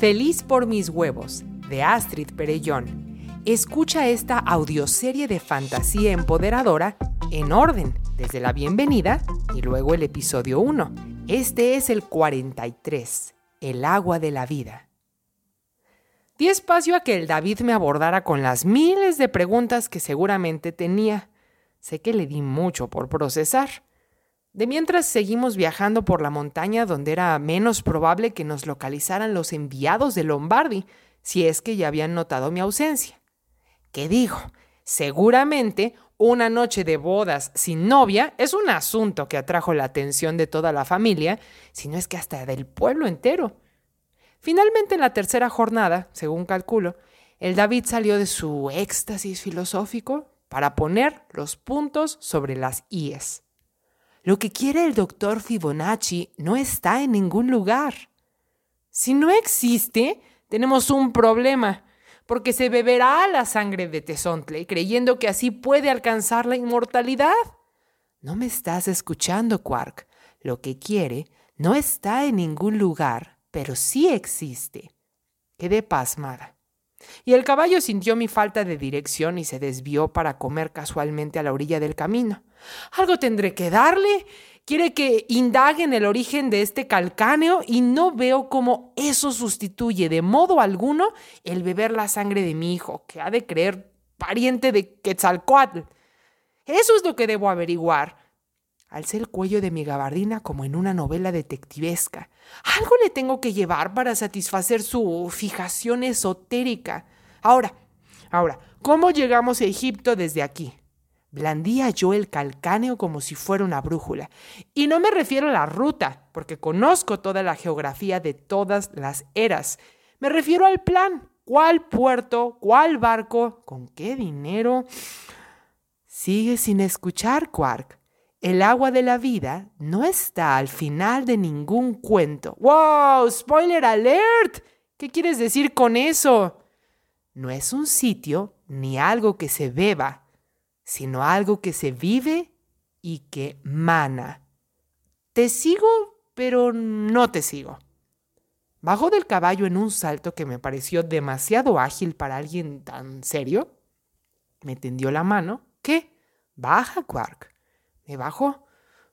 Feliz por mis huevos, de Astrid Perellón. Escucha esta audioserie de fantasía empoderadora en orden, desde la bienvenida y luego el episodio 1. Este es el 43, el agua de la vida. Di espacio a que el David me abordara con las miles de preguntas que seguramente tenía. Sé que le di mucho por procesar. De mientras seguimos viajando por la montaña donde era menos probable que nos localizaran los enviados de Lombardi, si es que ya habían notado mi ausencia. ¿Qué digo? Seguramente una noche de bodas sin novia es un asunto que atrajo la atención de toda la familia, si no es que hasta del pueblo entero. Finalmente en la tercera jornada, según calculo, el David salió de su éxtasis filosófico para poner los puntos sobre las IES. Lo que quiere el doctor Fibonacci no está en ningún lugar. Si no existe, tenemos un problema, porque se beberá la sangre de Tesontle creyendo que así puede alcanzar la inmortalidad. No me estás escuchando, Quark. Lo que quiere no está en ningún lugar, pero sí existe. Quedé pasmada. Y el caballo sintió mi falta de dirección y se desvió para comer casualmente a la orilla del camino. Algo tendré que darle. Quiere que indague en el origen de este calcáneo y no veo cómo eso sustituye de modo alguno el beber la sangre de mi hijo, que ha de creer pariente de Quetzalcoatl. Eso es lo que debo averiguar. Alcé el cuello de mi gabardina como en una novela detectivesca. Algo le tengo que llevar para satisfacer su fijación esotérica. Ahora, ahora, ¿cómo llegamos a Egipto desde aquí? Blandía yo el calcáneo como si fuera una brújula. Y no me refiero a la ruta, porque conozco toda la geografía de todas las eras. Me refiero al plan. ¿Cuál puerto? ¿Cuál barco? ¿Con qué dinero? Sigue sin escuchar, Quark. El agua de la vida no está al final de ningún cuento. ¡Wow! ¡Spoiler alert! ¿Qué quieres decir con eso? No es un sitio ni algo que se beba, sino algo que se vive y que mana. Te sigo, pero no te sigo. Bajó del caballo en un salto que me pareció demasiado ágil para alguien tan serio. Me tendió la mano. ¿Qué? Baja, Quark. Me bajó,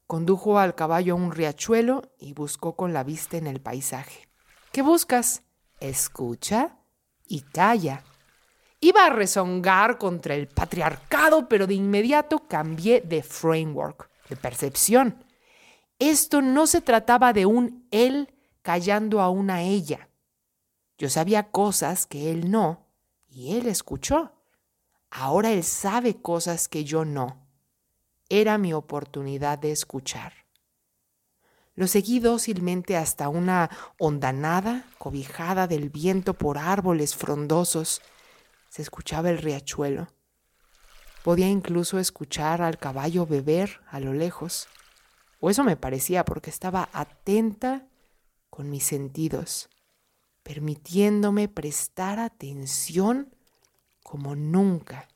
condujo al caballo a un riachuelo y buscó con la vista en el paisaje. ¿Qué buscas? Escucha y calla. Iba a rezongar contra el patriarcado, pero de inmediato cambié de framework, de percepción. Esto no se trataba de un él callando a una ella. Yo sabía cosas que él no, y él escuchó. Ahora él sabe cosas que yo no. Era mi oportunidad de escuchar. Lo seguí dócilmente hasta una hondanada cobijada del viento por árboles frondosos. Se escuchaba el riachuelo. Podía incluso escuchar al caballo beber a lo lejos. O eso me parecía porque estaba atenta con mis sentidos, permitiéndome prestar atención como nunca.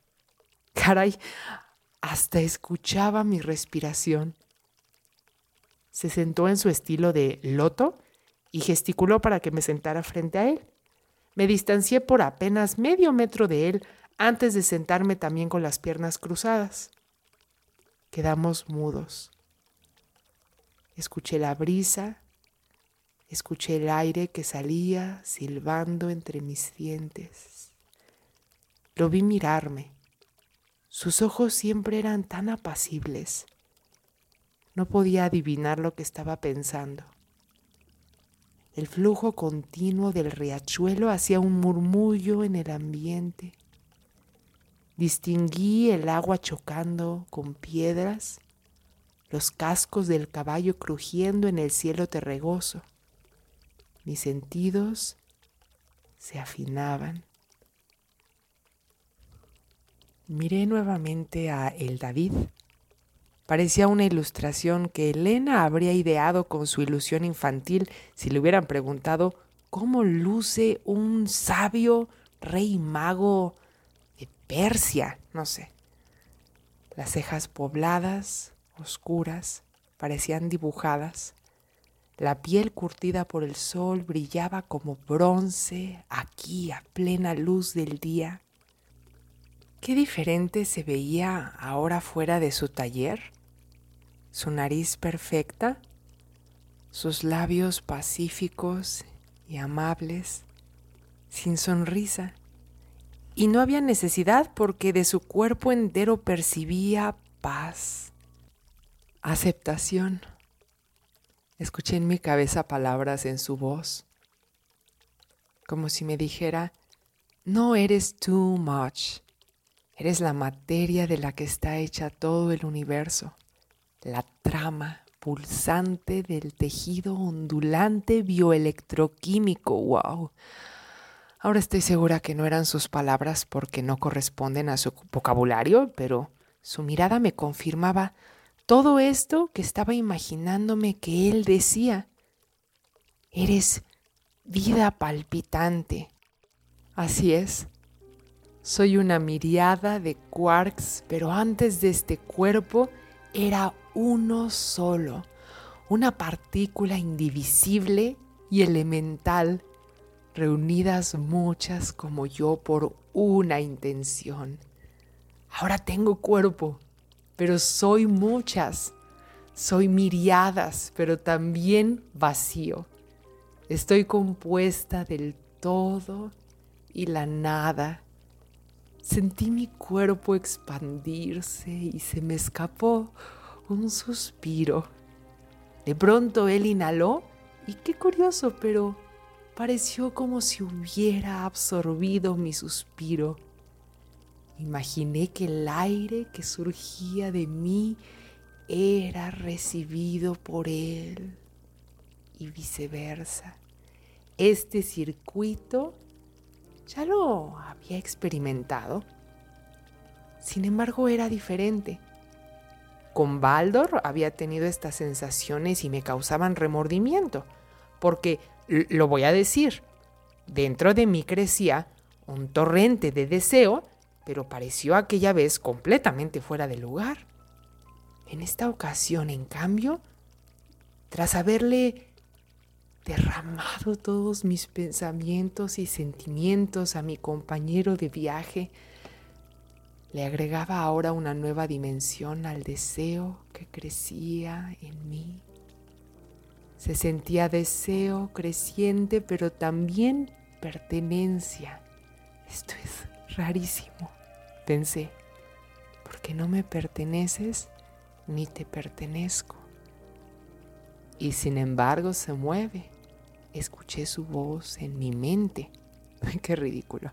Caray, hasta escuchaba mi respiración. Se sentó en su estilo de loto y gesticuló para que me sentara frente a él. Me distancié por apenas medio metro de él antes de sentarme también con las piernas cruzadas. Quedamos mudos. Escuché la brisa, escuché el aire que salía silbando entre mis dientes. Lo vi mirarme sus ojos siempre eran tan apacibles. No podía adivinar lo que estaba pensando. El flujo continuo del riachuelo hacía un murmullo en el ambiente. Distinguí el agua chocando con piedras, los cascos del caballo crujiendo en el cielo terregoso. Mis sentidos se afinaban. Miré nuevamente a el David. Parecía una ilustración que Elena habría ideado con su ilusión infantil si le hubieran preguntado cómo luce un sabio rey mago de Persia, no sé. Las cejas pobladas, oscuras, parecían dibujadas. La piel curtida por el sol brillaba como bronce aquí a plena luz del día. Qué diferente se veía ahora fuera de su taller. Su nariz perfecta, sus labios pacíficos y amables, sin sonrisa. Y no había necesidad porque de su cuerpo entero percibía paz, aceptación. Escuché en mi cabeza palabras en su voz, como si me dijera, no eres too much, eres la materia de la que está hecha todo el universo, la trama pulsante del tejido ondulante bioelectroquímico, wow. Ahora estoy segura que no eran sus palabras porque no corresponden a su vocabulario, pero su mirada me confirmaba todo esto que estaba imaginándome que él decía. Eres vida palpitante. Así es. Soy una miriada de quarks, pero antes de este cuerpo era uno solo, una partícula indivisible y elemental, reunidas muchas como yo por una intención. Ahora tengo cuerpo, pero soy muchas. Soy miriadas, pero también vacío. Estoy compuesta del todo y la nada. Sentí mi cuerpo expandirse y se me escapó un suspiro. De pronto él inhaló y qué curioso, pero pareció como si hubiera absorbido mi suspiro. Imaginé que el aire que surgía de mí era recibido por él y viceversa. Este circuito ya lo había experimentado. Sin embargo, era diferente. Con Baldor había tenido estas sensaciones y me causaban remordimiento, porque, lo voy a decir, dentro de mí crecía un torrente de deseo pero pareció aquella vez completamente fuera de lugar. En esta ocasión, en cambio, tras haberle derramado todos mis pensamientos y sentimientos a mi compañero de viaje, le agregaba ahora una nueva dimensión al deseo que crecía en mí. Se sentía deseo creciente, pero también pertenencia. Esto es rarísimo, pensé, porque no me perteneces ni te pertenezco. Y sin embargo se mueve. Escuché su voz en mi mente. Qué ridículo.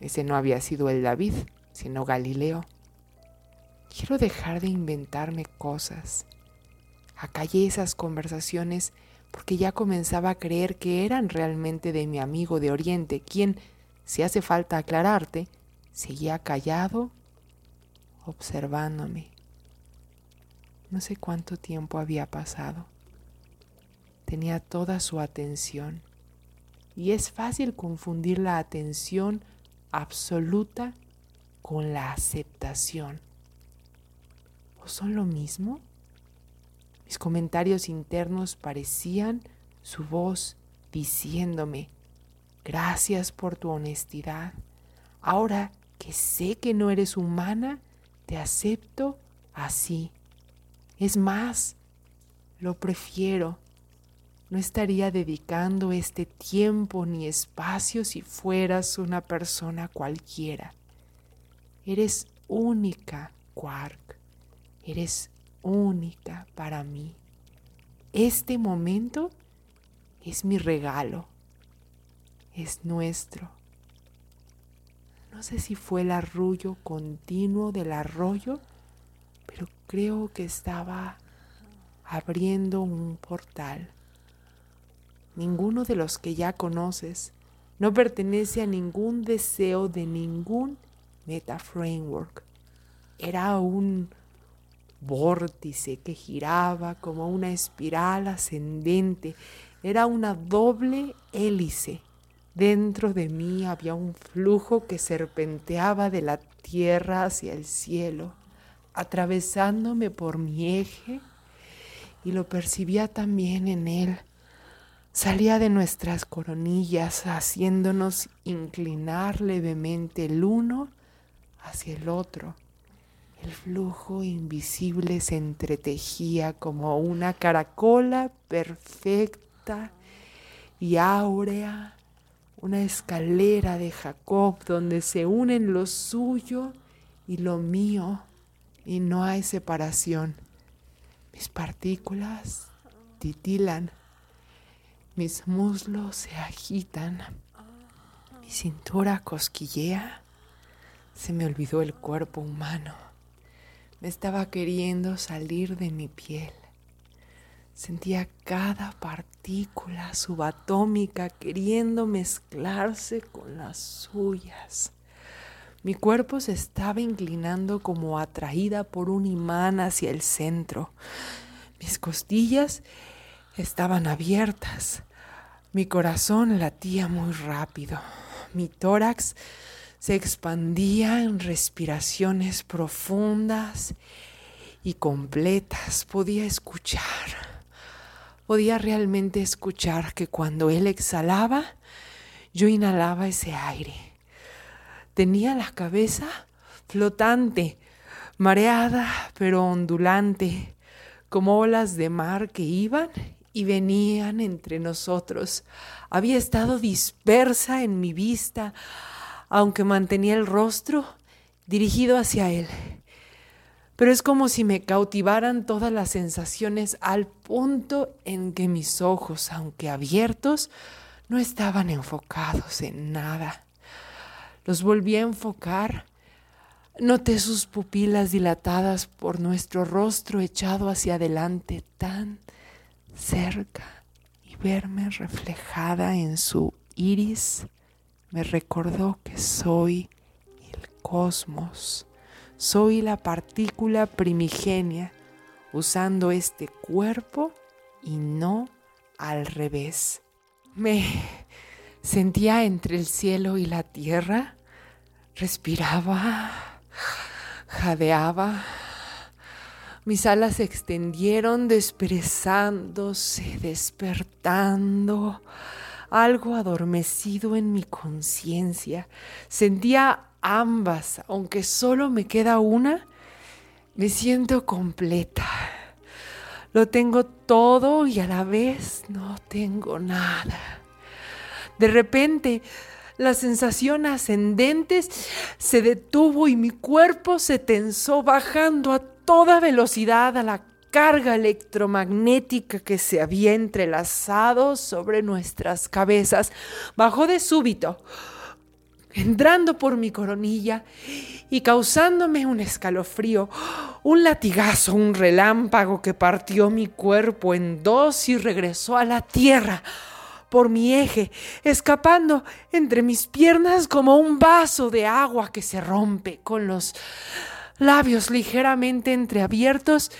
Ese no había sido el David, sino Galileo. Quiero dejar de inventarme cosas. Acallé esas conversaciones porque ya comenzaba a creer que eran realmente de mi amigo de Oriente, quien si hace falta aclararte, seguía callado, observándome. No sé cuánto tiempo había pasado. Tenía toda su atención. Y es fácil confundir la atención absoluta con la aceptación. ¿O son lo mismo? Mis comentarios internos parecían su voz diciéndome, Gracias por tu honestidad. Ahora que sé que no eres humana, te acepto así. Es más, lo prefiero. No estaría dedicando este tiempo ni espacio si fueras una persona cualquiera. Eres única, Quark. Eres única para mí. Este momento es mi regalo es nuestro. No sé si fue el arrullo continuo del arroyo, pero creo que estaba abriendo un portal. Ninguno de los que ya conoces no pertenece a ningún deseo de ningún meta framework. Era un vórtice que giraba como una espiral ascendente. Era una doble hélice Dentro de mí había un flujo que serpenteaba de la tierra hacia el cielo, atravesándome por mi eje y lo percibía también en él. Salía de nuestras coronillas haciéndonos inclinar levemente el uno hacia el otro. El flujo invisible se entretejía como una caracola perfecta y áurea, una escalera de Jacob donde se unen lo suyo y lo mío y no hay separación. Mis partículas titilan, mis muslos se agitan, mi cintura cosquillea, se me olvidó el cuerpo humano. Me estaba queriendo salir de mi piel. Sentía cada partícula subatómica queriendo mezclarse con las suyas. Mi cuerpo se estaba inclinando como atraída por un imán hacia el centro. Mis costillas estaban abiertas. Mi corazón latía muy rápido. Mi tórax se expandía en respiraciones profundas y completas. Podía escuchar, podía realmente escuchar que cuando él exhalaba, yo inhalaba ese aire. Tenía la cabeza flotante, mareada pero ondulante, como olas de mar que iban y venían entre nosotros. Había estado dispersa en mi vista, aunque mantenía el rostro dirigido hacia él. Pero es como si me cautivaran todas las sensaciones al punto en que mis ojos, aunque abiertos, no estaban enfocados en nada. Los volví a enfocar. Noté sus pupilas dilatadas por nuestro rostro echado hacia adelante tan cerca y verme reflejada en su iris me recordó que soy el cosmos, soy la partícula primigenia usando este cuerpo y no al revés. Me sentía entre el cielo y la tierra, respiraba, jadeaba. Mis alas se extendieron desperezándose, despertando algo adormecido en mi conciencia. Sentía ambas, aunque solo me queda una, me siento completa. Lo tengo todo y a la vez no tengo nada. De repente, la sensación ascendente se detuvo y mi cuerpo se tensó bajando a toda velocidad a la carga electromagnética que se había entrelazado sobre nuestras cabezas bajó de súbito, entrando por mi coronilla y causándome un escalofrío, un latigazo, un relámpago que partió mi cuerpo en dos y regresó a la tierra por mi eje, escapando entre mis piernas como un vaso de agua que se rompe con los labios ligeramente entreabiertos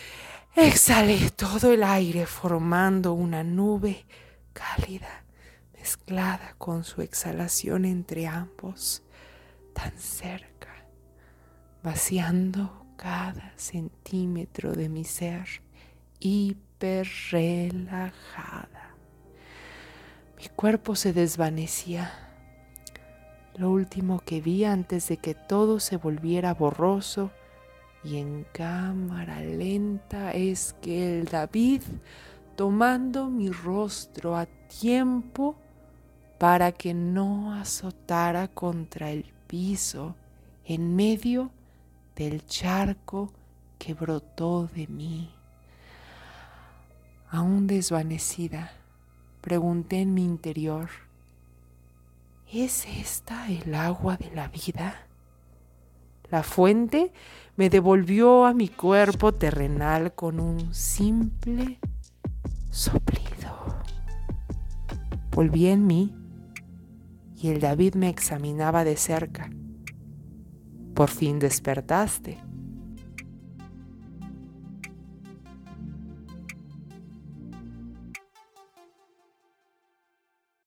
Exhalé todo el aire formando una nube cálida mezclada con su exhalación entre ambos, tan cerca, vaciando cada centímetro de mi ser, hiper relajada. Mi cuerpo se desvanecía. Lo último que vi antes de que todo se volviera borroso y en cámara lenta es que el David, tomando mi rostro a tiempo para que no azotara contra el piso en medio del charco que brotó de mí. Aún desvanecida, pregunté en mi interior, ¿es esta el agua de la vida? La fuente me devolvió a mi cuerpo terrenal con un simple soplido. Volví en mí y el David me examinaba de cerca. Por fin despertaste.